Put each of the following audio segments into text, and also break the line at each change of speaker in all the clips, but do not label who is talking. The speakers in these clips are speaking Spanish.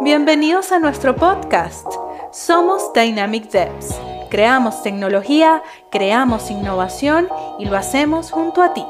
Bienvenidos a nuestro podcast. Somos Dynamic Devs. Creamos tecnología, creamos innovación y lo hacemos junto a ti.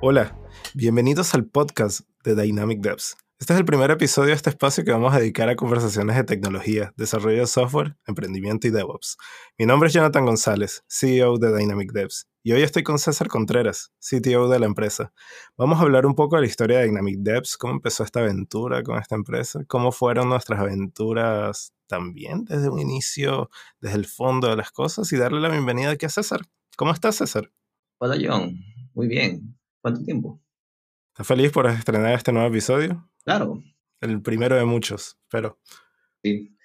Hola, bienvenidos al podcast de Dynamic Devs. Este es el primer episodio de este espacio que vamos a dedicar a conversaciones de tecnología, desarrollo de software, emprendimiento y DevOps. Mi nombre es Jonathan González, CEO de Dynamic Devs, y hoy estoy con César Contreras, CTO de la empresa. Vamos a hablar un poco de la historia de Dynamic Devs, cómo empezó esta aventura con esta empresa, cómo fueron nuestras aventuras también desde un inicio, desde el fondo de las cosas, y darle la bienvenida aquí a César. ¿Cómo estás, César?
Hola, John. Muy bien. ¿Cuánto tiempo?
¿Estás feliz por estrenar este nuevo episodio?
Claro.
El primero de muchos, pero.
Sí.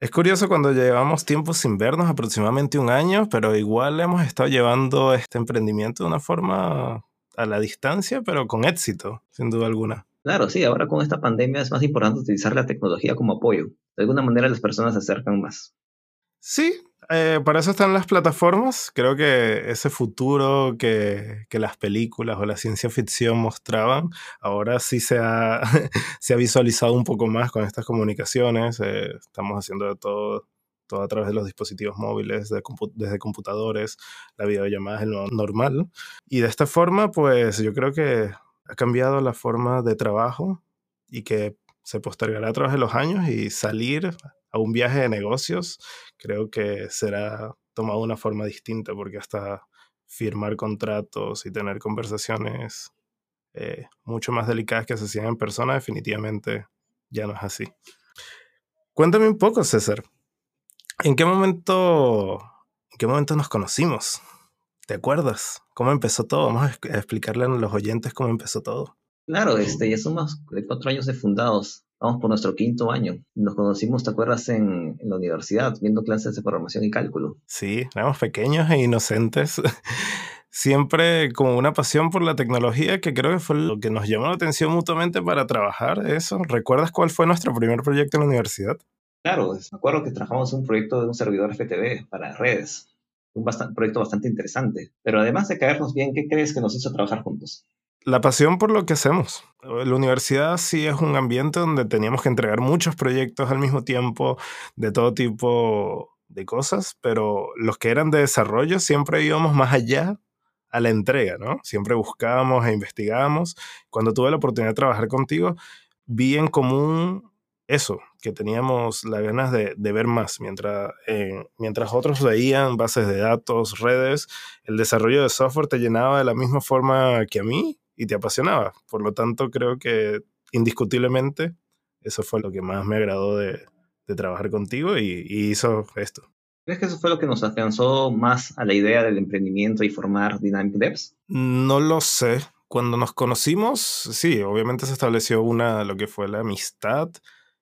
Es curioso cuando llevamos tiempo sin vernos, aproximadamente un año, pero igual hemos estado llevando este emprendimiento de una forma a la distancia, pero con éxito, sin duda alguna.
Claro, sí, ahora con esta pandemia es más importante utilizar la tecnología como apoyo. De alguna manera las personas se acercan más.
Sí, eh, para eso están las plataformas. Creo que ese futuro que, que, las películas o la ciencia ficción mostraban, ahora sí se ha, se ha visualizado un poco más con estas comunicaciones. Eh, estamos haciendo de todo, todo a través de los dispositivos móviles, de desde computadores, la videollamada es lo normal. Y de esta forma, pues yo creo que ha cambiado la forma de trabajo y que se postergará a través de los años y salir a un viaje de negocios, creo que será tomado de una forma distinta, porque hasta firmar contratos y tener conversaciones eh, mucho más delicadas que se hacían en persona, definitivamente ya no es así. Cuéntame un poco, César. ¿En qué momento, en qué momento nos conocimos? ¿Te acuerdas? ¿Cómo empezó todo? Vamos a explicarle a los oyentes cómo empezó todo.
Claro, este, ya somos cuatro años de fundados. Vamos por nuestro quinto año. Nos conocimos, ¿te acuerdas? En, la universidad, viendo clases de programación y cálculo.
Sí, éramos pequeños e inocentes. Siempre como una pasión por la tecnología, que creo que fue lo que nos llamó la atención mutuamente para trabajar eso. ¿Recuerdas cuál fue nuestro primer proyecto en la universidad?
Claro, me acuerdo que trabajamos un proyecto de un servidor FTV para redes. Un proyecto bastante interesante. Pero además de caernos bien, ¿qué crees que nos hizo trabajar juntos?
La pasión por lo que hacemos. La universidad sí es un ambiente donde teníamos que entregar muchos proyectos al mismo tiempo, de todo tipo de cosas, pero los que eran de desarrollo siempre íbamos más allá a la entrega, ¿no? Siempre buscábamos e investigábamos. Cuando tuve la oportunidad de trabajar contigo, vi en común eso, que teníamos las ganas de, ver más. Mientras, eh, mientras otros veían bases de datos, redes, el desarrollo de software te llenaba de la misma forma que a mí y te apasionaba. Por lo tanto, creo que indiscutiblemente eso fue lo que más me agradó de, trabajar contigo y, hizo esto.
¿Crees que eso fue lo que nos afianzó más a la idea del emprendimiento y formar Dynamic Devs?
No lo sé. Cuando nos conocimos, sí, obviamente se estableció una, lo que fue la amistad,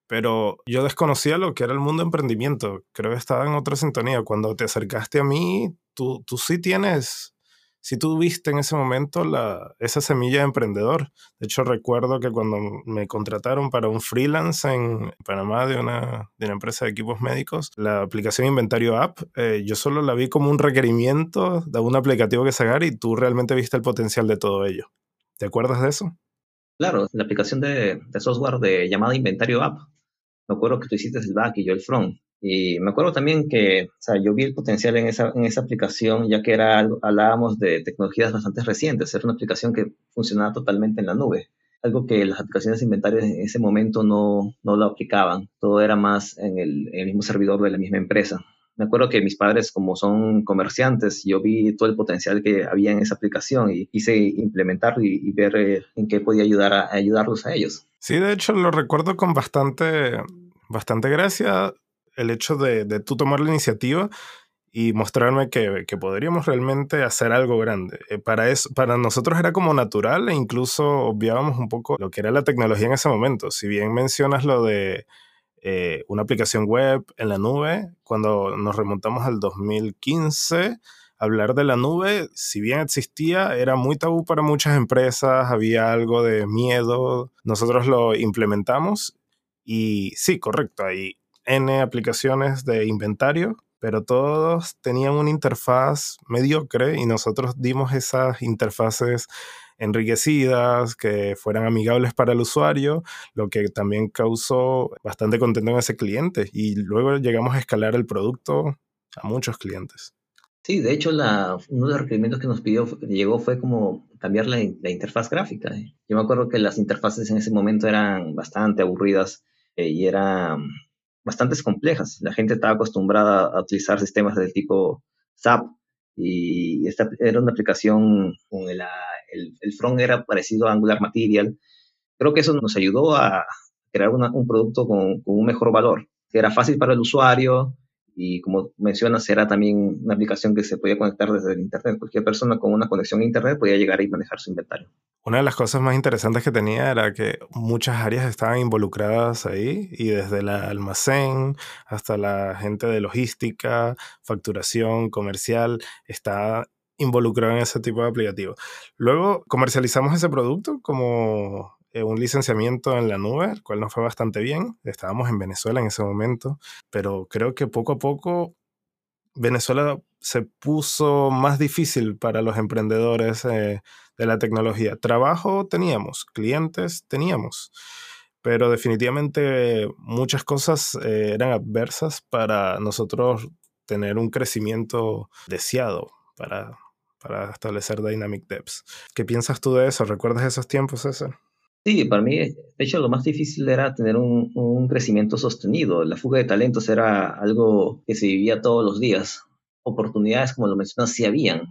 pero yo desconocía lo que era el mundo de emprendimiento. Creo que estaba en otra sintonía. Cuando te acercaste a mí, tú, tú sí tienes si tú viste en ese momento la, esa semilla de emprendedor. De hecho, recuerdo que cuando me contrataron para un freelance en Panamá de una, de una empresa de equipos médicos, la aplicación Inventario App, eh, yo solo la vi como un requerimiento de un aplicativo que sacar y tú realmente viste el potencial de todo ello. ¿Te acuerdas de eso?
Claro, la aplicación de, de software de llamada Inventario App. Me acuerdo que tú hiciste el back y yo el front. Y me acuerdo también que, o sea, yo vi el potencial en esa, en esa aplicación, ya que era, hablábamos de tecnologías bastante recientes, era una aplicación que funcionaba totalmente en la nube, algo que las aplicaciones de inventario en ese momento no, no lo aplicaban, todo era más en el, en el mismo servidor de la misma empresa. Me acuerdo que mis padres, como son comerciantes, yo vi todo el potencial que había en esa aplicación y quise implementarlo y, ver eh, en qué podía ayudar a, ayudarlos a ellos.
Sí, de hecho lo recuerdo con bastante, bastante gracia el hecho de, de tú tomar la iniciativa y mostrarme que, que, podríamos realmente hacer algo grande. Eh, para, eso, para nosotros era como natural e incluso obviábamos un poco lo que era la tecnología en ese momento. Si bien mencionas lo de eh, una aplicación web en la nube, cuando nos remontamos al 2015, hablar de la nube, si bien existía, era muy tabú para muchas empresas, había algo de miedo, nosotros lo implementamos y sí, correcto, ahí N aplicaciones de inventario, pero todos tenían una interfaz mediocre y nosotros dimos esas interfaces enriquecidas, que fueran amigables para el usuario, lo que también causó bastante contento en ese cliente. Y luego llegamos a escalar el producto a muchos clientes.
Sí, de hecho, la, uno de los requerimientos que nos pidió, llegó fue como cambiar la, interfaz gráfica. Yo me acuerdo que las interfaces en ese momento eran bastante aburridas eh, y eran bastante complejas. La gente estaba acostumbrada a utilizar sistemas del tipo SAP y esta era una aplicación con el, el, front era parecido a Angular Material. Creo que eso nos ayudó a crear un producto con un mejor valor, que era fácil para el usuario, y como mencionas, era también una aplicación que se podía conectar desde el Internet. Cualquier persona con una conexión a Internet podía llegar y manejar su inventario.
Una de las cosas más interesantes que tenía era que muchas áreas estaban involucradas ahí y desde el almacén hasta la gente de logística, facturación, comercial, está involucrado en ese tipo de aplicativo. Luego comercializamos ese producto como eh, un licenciamiento en la nube, el cual nos fue bastante bien. Estábamos en Venezuela en ese momento, pero creo que poco a poco Venezuela se puso más difícil para los emprendedores eh, de la tecnología. Trabajo teníamos, clientes teníamos, pero definitivamente muchas cosas eh, eran adversas para nosotros tener un crecimiento deseado para, para establecer Dynamic Devs. ¿Qué piensas tú de eso? ¿Recuerdas esos tiempos, César?
Sí, para mí, de hecho, lo más difícil era tener un, crecimiento sostenido. La fuga de talentos era algo que se vivía todos los días. Oportunidades, como lo mencionas, sí habían.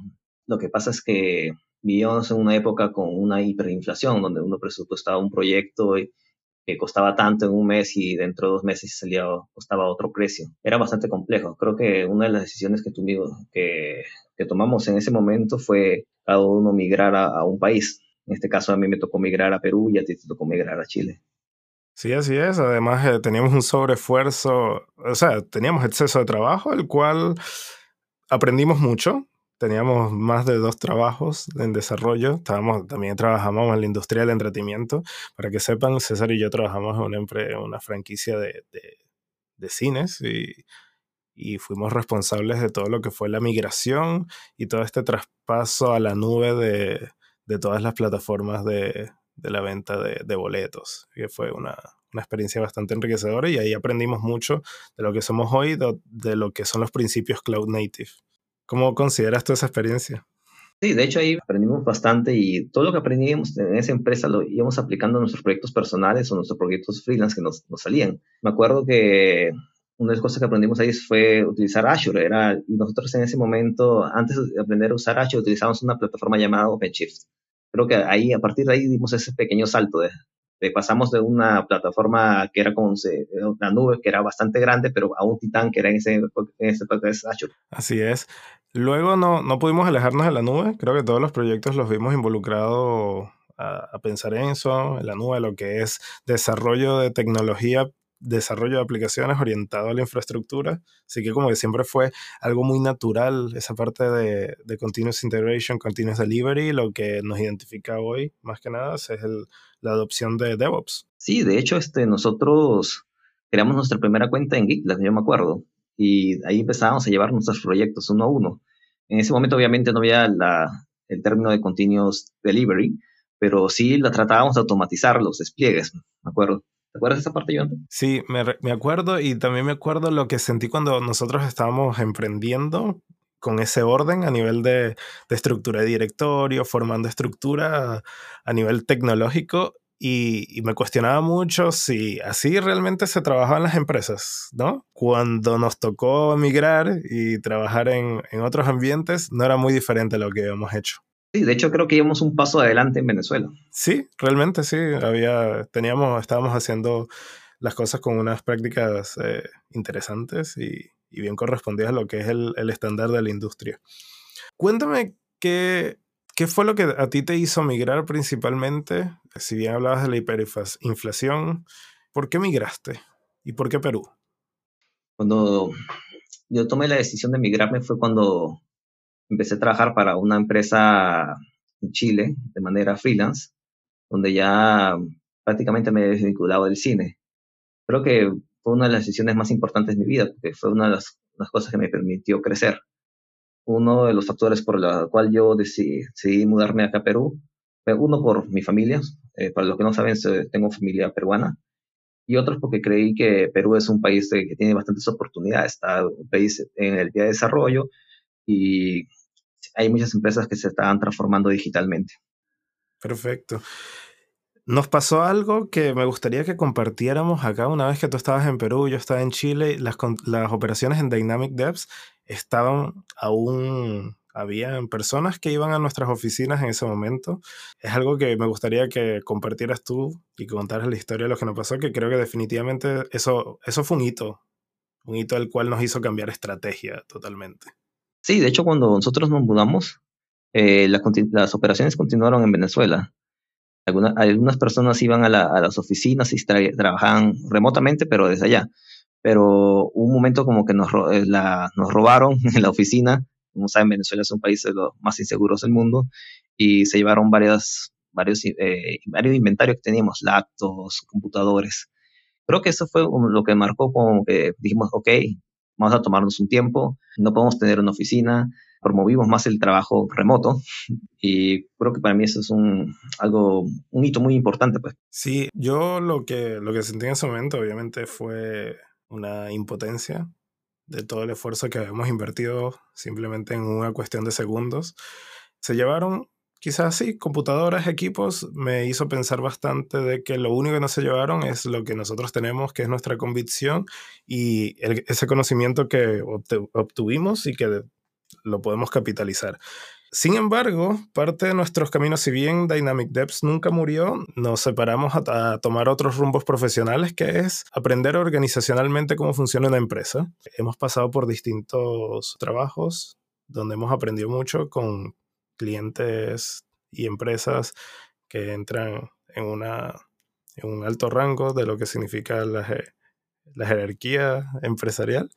Lo que pasa es que vivíamos en una época con una hiperinflación, donde uno presupuestaba un proyecto que costaba tanto en un mes y dentro de dos meses salía, costaba otro precio. Era bastante complejo. Creo que una de las decisiones que, tuvimos, que, tomamos en ese momento fue cada uno migrar a un país en este caso a mí me tocó migrar a Perú y a ti te tocó migrar a Chile.
Sí, así es. Además, eh, teníamos un sobreesfuerzo, o sea, teníamos exceso de trabajo, el cual aprendimos mucho. Teníamos más de dos trabajos en desarrollo. Estábamos, también trabajamos en la industria del entretenimiento. Para que sepan, César y yo trabajamos en una, una franquicia de, de, de cines y, y fuimos responsables de todo lo que fue la migración y todo este traspaso a la nube de, de todas las plataformas de, la venta de, boletos, que fue una, experiencia bastante enriquecedora y ahí aprendimos mucho de lo que somos hoy, de, lo que son los principios cloud native. ¿Cómo consideras tú esa experiencia?
Sí, de hecho ahí aprendimos bastante y todo lo que aprendimos en esa empresa lo íbamos aplicando a nuestros proyectos personales o nuestros proyectos freelance que nos salían. Me acuerdo que una de las cosas que aprendimos ahí fue utilizar Azure. Era, y nosotros en ese momento, antes de aprender a usar Azure, utilizamos una plataforma llamada OpenShift creo que ahí, a partir de ahí dimos ese pequeño salto de, pasamos de una plataforma que era como una nube que era bastante grande, pero a un titán que era en ese, en ese Azure.
Así es. Luego no, no pudimos alejarnos de la nube. Creo que todos los proyectos los vimos involucrados a, a, pensar en eso, en la nube, lo que es desarrollo de tecnología desarrollo de aplicaciones orientado a la infraestructura. Así que como que siempre fue algo muy natural esa parte de, de Continuous Integration, Continuous Delivery, lo que nos identifica hoy más que nada es el, la adopción de DevOps.
Sí, de hecho este, nosotros creamos nuestra primera cuenta en GitLab, yo me acuerdo, y ahí empezábamos a llevar nuestros proyectos uno a uno. En ese momento obviamente no había la, el término de Continuous Delivery, pero sí la tratábamos de automatizar los despliegues, me acuerdo. ¿Te acuerdas esa parte?
Sí, me, me acuerdo y también me acuerdo lo que sentí cuando nosotros estábamos emprendiendo con ese orden a nivel de, de, estructura de directorio, formando estructura a nivel tecnológico y, y, me cuestionaba mucho si así realmente se trabajaba en las empresas, ¿no? Cuando nos tocó emigrar y trabajar en, en otros ambientes, no era muy diferente a lo que habíamos hecho.
Sí, de hecho creo que íbamos un paso adelante en Venezuela.
Sí, realmente sí. Había, teníamos, estábamos haciendo las cosas con unas prácticas eh, interesantes y, bien correspondidas a lo que es el, estándar de la industria. Cuéntame qué, qué fue lo que a ti te hizo migrar principalmente, si bien hablabas de la hiperinflación, ¿por qué migraste? ¿Y por qué Perú?
Cuando yo tomé la decisión de migrarme fue cuando empecé a trabajar para una empresa en Chile de manera freelance, donde ya prácticamente me he desvinculado del cine. Creo que fue una de las decisiones más importantes de mi vida, porque fue una de las, cosas que me permitió crecer. Uno de los factores por los cual yo decidí, mudarme acá a Perú Uno por mi familia, eh, para los que no saben, tengo familia peruana, y otros porque creí que Perú es un país que tiene bastantes oportunidades, está un país en el día de desarrollo y hay muchas empresas que se están transformando digitalmente.
Perfecto. Nos pasó algo que me gustaría que compartiéramos acá una vez que tú estabas en Perú, yo estaba en Chile, las, operaciones en Dynamic Devs estaban aún, habían personas que iban a nuestras oficinas en ese momento. Es algo que me gustaría que compartieras tú y contaras la historia de lo que nos pasó, que creo que definitivamente eso, eso fue un hito, un hito al cual nos hizo cambiar estrategia totalmente.
Sí, de hecho cuando nosotros nos mudamos, eh, las operaciones continuaron en Venezuela algunas personas iban a, las oficinas y trabajaban remotamente, pero desde allá. Pero un momento como que nos, eh, robaron en la oficina. Como saben, Venezuela es un país de los más inseguros del mundo y se llevaron varios, eh, varios inventarios que teníamos, laptops, computadores. Creo que eso fue lo que marcó como que dijimos, ok, vamos a tomarnos un tiempo, no podemos tener una oficina, promovimos más el trabajo remoto y creo que para mí eso es un, algo, un hito muy importante. Pues.
Sí, yo lo que, lo que sentí en ese momento obviamente fue una impotencia de todo el esfuerzo que habíamos invertido simplemente en una cuestión de segundos. Se llevaron quizás sí, computadoras, equipos, me hizo pensar bastante de que lo único que no se llevaron es lo que nosotros tenemos, que es nuestra convicción y ese conocimiento que obtuvimos y que lo podemos capitalizar. Sin embargo, parte de nuestros caminos, si bien Dynamic Devs nunca murió, nos separamos a, tomar otros rumbos profesionales, que es aprender organizacionalmente cómo funciona una empresa. Hemos pasado por distintos trabajos donde hemos aprendido mucho con clientes y empresas que entran en, una, en un alto rango de lo que significa la, la jerarquía empresarial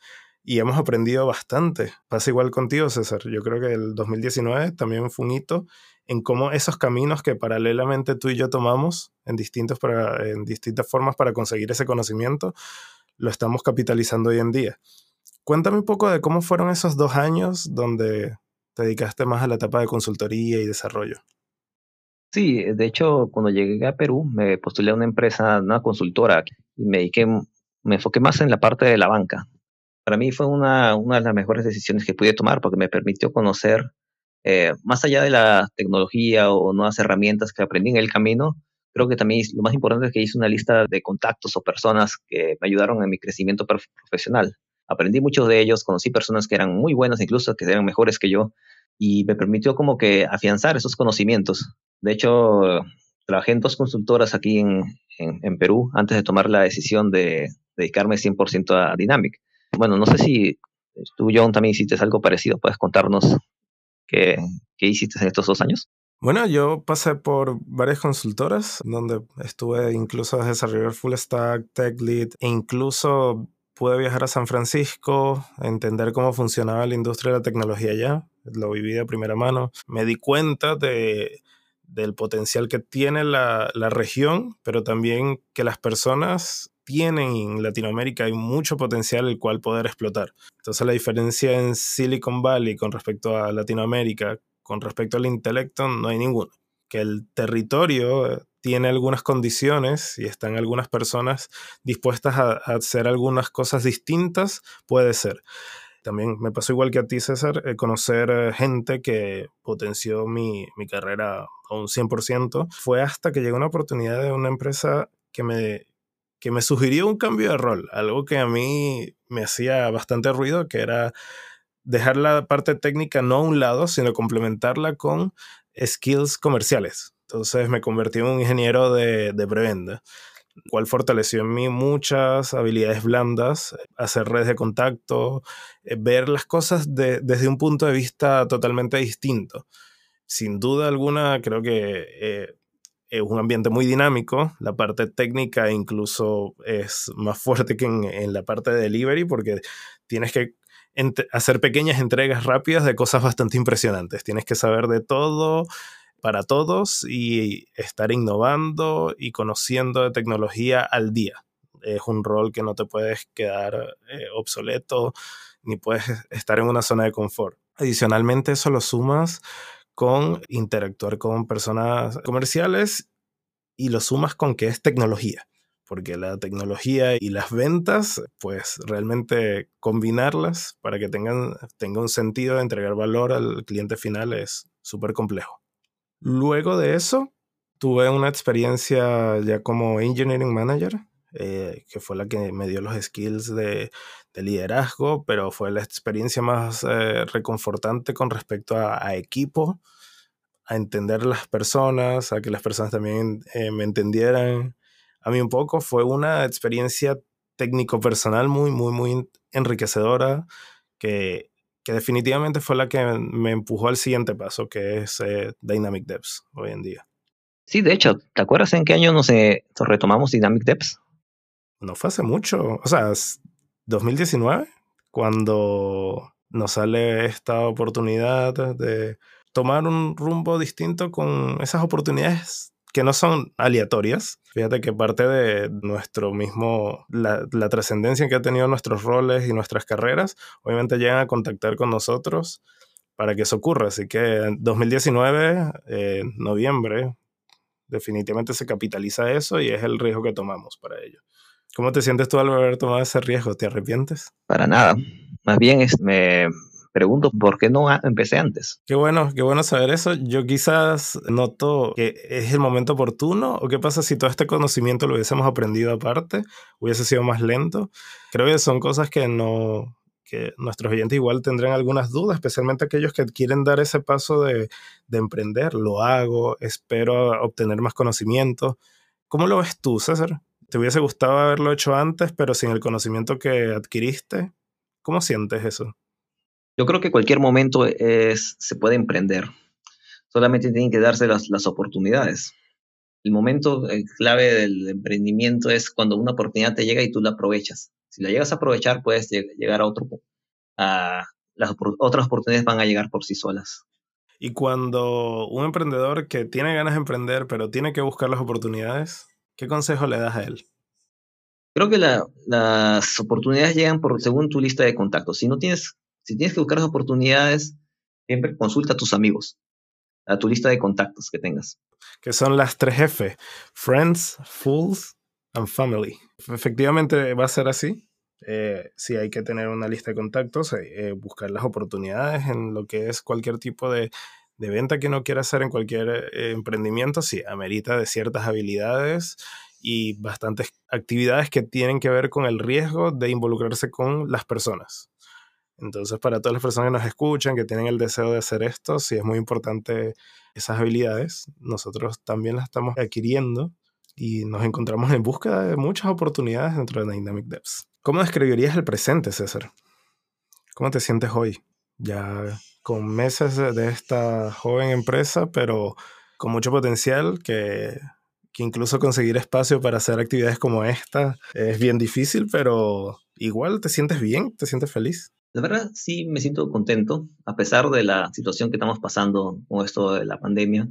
y hemos aprendido bastante. Pasa igual contigo, César. Yo creo que el 2019 también fue un hito en cómo esos caminos que paralelamente tú y yo tomamos en, distintos para, en distintas formas para conseguir ese conocimiento, lo estamos capitalizando hoy en día. Cuéntame un poco de cómo fueron esos dos años donde te dedicaste más a la etapa de consultoría y desarrollo.
Sí, de hecho, cuando llegué a Perú, me postulé a una empresa, una consultora, y me dediqué, me enfoqué más en la parte de la banca para mí fue una, una de las mejores decisiones que pude tomar porque me permitió conocer, eh, más allá de la tecnología o nuevas herramientas que aprendí en el camino, creo que también lo más importante es que hice una lista de contactos o personas que me ayudaron en mi crecimiento profesional. Aprendí muchos de ellos, conocí personas que eran muy buenas, incluso que eran mejores que yo, y me permitió como que afianzar esos conocimientos. De hecho, trabajé en dos consultoras aquí en, en, Perú antes de tomar la decisión de dedicarme 100% a Dynamic bueno, no sé si tú, John, también hiciste algo parecido. ¿Puedes contarnos qué, qué hiciste en estos dos años?
Bueno, yo pasé por varias consultoras donde estuve incluso desarrollar full stack, tech lead e incluso pude viajar a San Francisco, entender cómo funcionaba la industria de la tecnología allá. Lo viví de primera mano. Me di cuenta de, del potencial que tiene la, la región, pero también que las personas tienen en Latinoamérica hay mucho potencial el cual poder explotar. Entonces la diferencia en Silicon Valley con respecto a Latinoamérica, con respecto al intelecto, no hay ninguno. Que el territorio tiene algunas condiciones y están algunas personas dispuestas a, hacer algunas cosas distintas, puede ser. También me pasó igual que a ti, César, eh, conocer eh, gente que potenció mi, mi carrera a un 100%. Fue hasta que llegó una oportunidad de una empresa que me que me sugirió un cambio de rol, algo que a mí me hacía bastante ruido, que era dejar la parte técnica no a un lado, sino complementarla con skills comerciales. Entonces me convertí en un ingeniero de, de preventa, cual fortaleció en mí muchas habilidades blandas, hacer redes de contacto, eh, ver las cosas desde un punto de vista totalmente distinto. Sin duda alguna, creo que eh, es un ambiente muy dinámico, la parte técnica incluso es más fuerte que en, la parte de delivery porque tienes que hacer pequeñas entregas rápidas de cosas bastante impresionantes, tienes que saber de todo para todos y estar innovando y conociendo de tecnología al día. Es un rol que no te puedes quedar eh, obsoleto ni puedes estar en una zona de confort. Adicionalmente, eso lo sumas con interactuar con personas comerciales y lo sumas con que es tecnología porque la tecnología y las ventas, pues realmente combinarlas para que tengan, tenga un sentido de entregar valor al cliente final es súper complejo. Luego de eso, tuve una experiencia ya como engineering manager, eh, que fue la que me dio los skills de, liderazgo, pero fue la experiencia más eh, reconfortante con respecto a, equipo, a entender las personas, a que las personas también eh, me entendieran a mí un poco. Fue una experiencia técnico-personal muy, muy, muy enriquecedora que, que, definitivamente fue la que me empujó al siguiente paso, que es eh, Dynamic Devs hoy en día.
Sí, de hecho, ¿te acuerdas en qué año nos, eh, retomamos Dynamic Devs?
No fue hace mucho, o sea, 2019, cuando nos sale esta oportunidad de tomar un rumbo distinto con esas oportunidades que no son aleatorias. Fíjate que parte de nuestro mismo, la, trascendencia que ha tenido nuestros roles y nuestras carreras, obviamente llegan a contactar con nosotros para que eso ocurra. Así que en 2019, en noviembre, definitivamente se capitaliza eso y es el riesgo que tomamos para ello. ¿Cómo te sientes tú al haber tomado ese riesgo? ¿Te arrepientes?
Para nada. Más bien es, pregunto por qué no empecé antes.
Qué bueno, qué bueno saber eso. Yo quizás noto que es el momento oportuno o qué pasa si todo este conocimiento lo hubiésemos aprendido aparte, hubiese sido más lento. Creo que son cosas que no que nuestros oyentes igual tendrán algunas dudas, especialmente aquellos que quieren dar ese paso de, de emprender. Lo hago, espero obtener más conocimiento. ¿Cómo lo ves tú, César? ¿Te hubiese gustado haberlo hecho antes, pero sin el conocimiento que adquiriste? ¿Cómo sientes eso?
Yo creo que cualquier momento es, se puede emprender. Solamente tienen que darse las, las oportunidades. El momento clave del emprendimiento es cuando una oportunidad te llega y tú la aprovechas. Si la llegas a aprovechar, puedes llegar a otro. A, las otras oportunidades van a llegar por sí solas.
Y cuando un emprendedor que tiene ganas de emprender, pero tiene que buscar las oportunidades, ¿qué consejo le das a él?
Creo que las oportunidades llegan por según tu lista de contactos. Si no tienes si tienes que buscar las oportunidades, siempre consulta a tus amigos, a tu lista de contactos que tengas.
Que son las tres F, Friends, Fools and Family. Efectivamente va a ser así. Eh, sí hay que tener una lista de contactos, eh, eh, buscar las oportunidades en lo que es cualquier tipo de, de venta que uno quiera hacer en cualquier emprendimiento, sí, amerita de ciertas habilidades y bastantes actividades que tienen que ver con el riesgo de involucrarse con las personas. Entonces, para todas las personas que nos escuchan, que tienen el deseo de hacer esto, sí es muy importante esas habilidades. Nosotros también las estamos adquiriendo y nos encontramos en busca de muchas oportunidades dentro de Dynamic Devs. ¿Cómo describirías el presente, César? ¿Cómo te sientes hoy? Ya con meses de esta joven empresa, pero con mucho potencial que, que incluso conseguir espacio para hacer actividades como esta es bien difícil, pero igual te sientes bien, te sientes feliz.
La verdad, sí me siento contento, a pesar de la situación que estamos pasando con esto de la pandemia.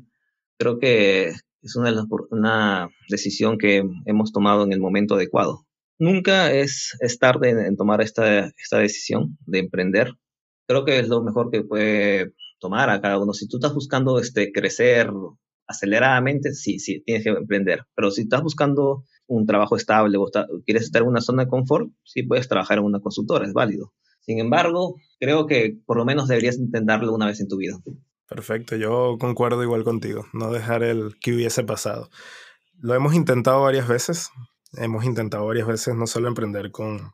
Creo que es una, una decisión que hemos tomado en el momento adecuado. Nunca es, es tarde en, tomar esta, esta decisión de emprender. Creo que es lo mejor que puede tomar a cada uno. Si tú estás buscando este, crecer aceleradamente, sí, sí, tienes que emprender. Pero si estás buscando un trabajo estable o quieres estar en una zona de confort, sí puedes trabajar en una consultora, es válido. Sin embargo, creo que por lo menos deberías intentarlo una vez en tu vida.
Perfecto, yo concuerdo igual contigo, no dejar el que hubiese pasado. Lo hemos intentado varias veces, hemos intentado varias veces no solo emprender con,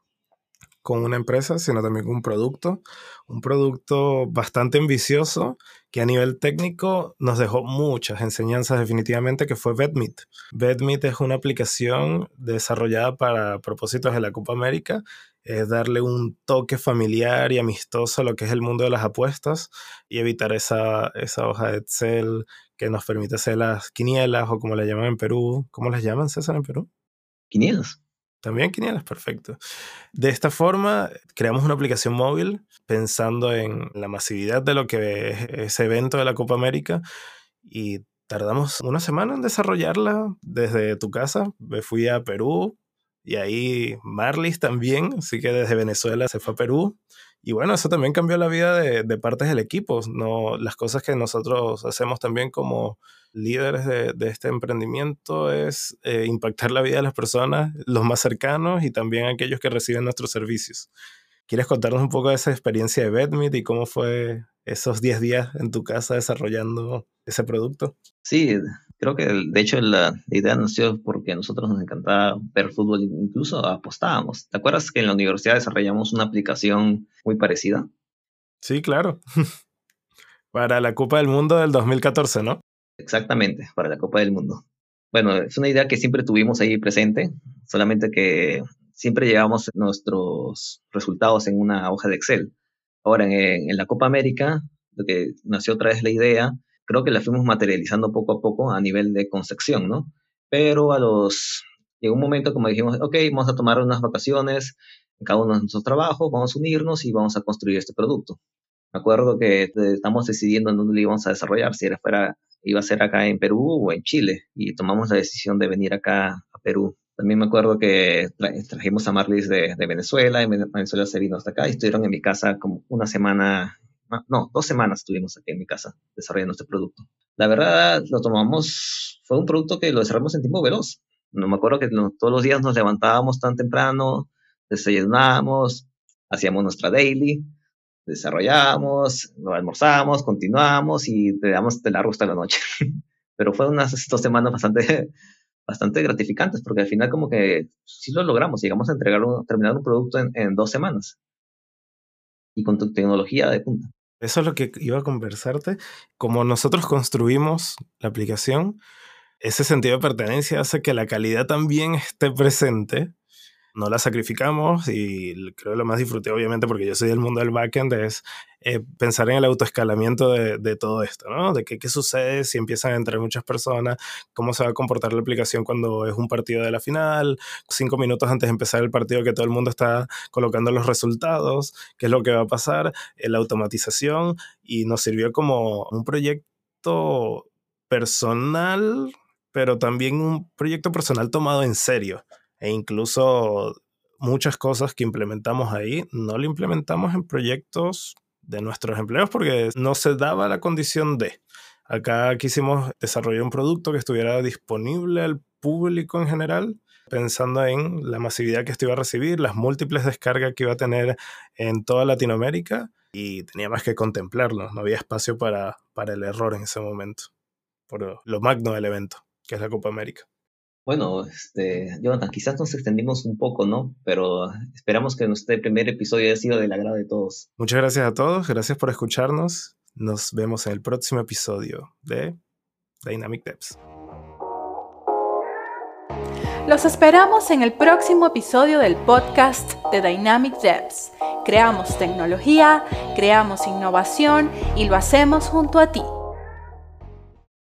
con una empresa, sino también con un producto, un producto bastante ambicioso que a nivel técnico nos dejó muchas enseñanzas definitivamente, que fue VetMeet. VetMeet es una aplicación desarrollada para propósitos de la Copa América es darle un toque familiar y amistoso a lo que es el mundo de las apuestas y evitar esa, esa hoja de Excel que nos permite hacer las quinielas o como le llaman en Perú. ¿Cómo las llaman, César, en Perú?
Quinielas.
También quinielas, perfecto. De esta forma, creamos una aplicación móvil pensando en la masividad de lo que es ese evento de la Copa América y tardamos una semana en desarrollarla desde tu casa. Me fui a Perú, y ahí Marlis también, así que desde Venezuela se fue a Perú Y bueno, eso también cambió la vida de, partes del equipo. ¿no? Las cosas que nosotros hacemos también como líderes de, este emprendimiento es eh, impactar la vida de las personas, los más cercanos y también aquellos que reciben nuestros servicios. ¿Quieres contarnos un poco de esa experiencia de Bedmeet y cómo fue esos 10 días en tu casa desarrollando ese producto?
Sí, creo que de hecho la, idea nació porque a nosotros nos encantaba ver fútbol, incluso apostábamos. ¿Te acuerdas que en la universidad desarrollamos una aplicación muy parecida?
Sí, claro. para la Copa del Mundo del 2014, ¿no?
Exactamente, para la Copa del Mundo. Bueno, es una idea que siempre tuvimos ahí presente, solamente que siempre llevamos nuestros resultados en una hoja de Excel. Ahora, en, la Copa América, lo que nació otra vez la idea, creo que la fuimos materializando poco a poco a nivel de concepción, ¿no? Pero a los... Llegó un momento como dijimos, ok, vamos a tomar unas vacaciones en cada uno de nuestros trabajos, vamos a unirnos y vamos a construir este producto. Me acuerdo que eh, estamos decidiendo en dónde lo íbamos a desarrollar, si era fuera, iba a ser acá en Perú o en Chile, y tomamos la decisión de venir acá a Perú también me acuerdo que trajimos a Marlis de, de, Venezuela, y Venezuela se vino hasta acá y estuvieron en mi casa como una semana, no, dos semanas estuvimos aquí en mi casa desarrollando este producto. La verdad, lo tomamos, fue un producto que lo desarrollamos en tiempo veloz. No me acuerdo que todos los días nos levantábamos tan temprano, desayunábamos, hacíamos nuestra daily, desarrollamos, lo almorzamos, continuamos y te damos de largo hasta la noche. Pero fue unas dos semanas bastante bastante gratificantes, porque al final como que sí lo logramos, llegamos a entregar un, terminar un producto en, dos semanas y con tu tecnología de punta.
Eso es lo que iba a conversarte. Como nosotros construimos la aplicación, ese sentido de pertenencia hace que la calidad también esté presente no la sacrificamos y creo que lo más disfruté, obviamente, porque yo soy del mundo del backend, es eh, pensar en el autoescalamiento de, de, todo esto, ¿no? De qué, qué sucede si empiezan a entrar muchas personas, cómo se va a comportar la aplicación cuando es un partido de la final, cinco minutos antes de empezar el partido que todo el mundo está colocando los resultados, qué es lo que va a pasar, eh, la automatización, y nos sirvió como un proyecto personal, pero también un proyecto personal tomado en serio e incluso muchas cosas que implementamos ahí no lo implementamos en proyectos de nuestros empleos porque no se daba la condición de. Acá quisimos desarrollar un producto que estuviera disponible al público en general, pensando en la masividad que esto iba a recibir, las múltiples descargas que iba a tener en toda Latinoamérica y teníamos que contemplarlo, no había espacio para, para el error en ese momento, por lo magno del evento, que es la Copa América.
Bueno, este, Jonathan, quizás nos extendimos un poco, ¿no? Pero esperamos que nuestro primer episodio haya sido del agrado de todos.
Muchas gracias a todos, gracias por escucharnos. Nos vemos en el próximo episodio de Dynamic Devs.
Los esperamos en el próximo episodio del podcast de Dynamic Devs. Creamos tecnología, creamos innovación y lo hacemos junto a ti.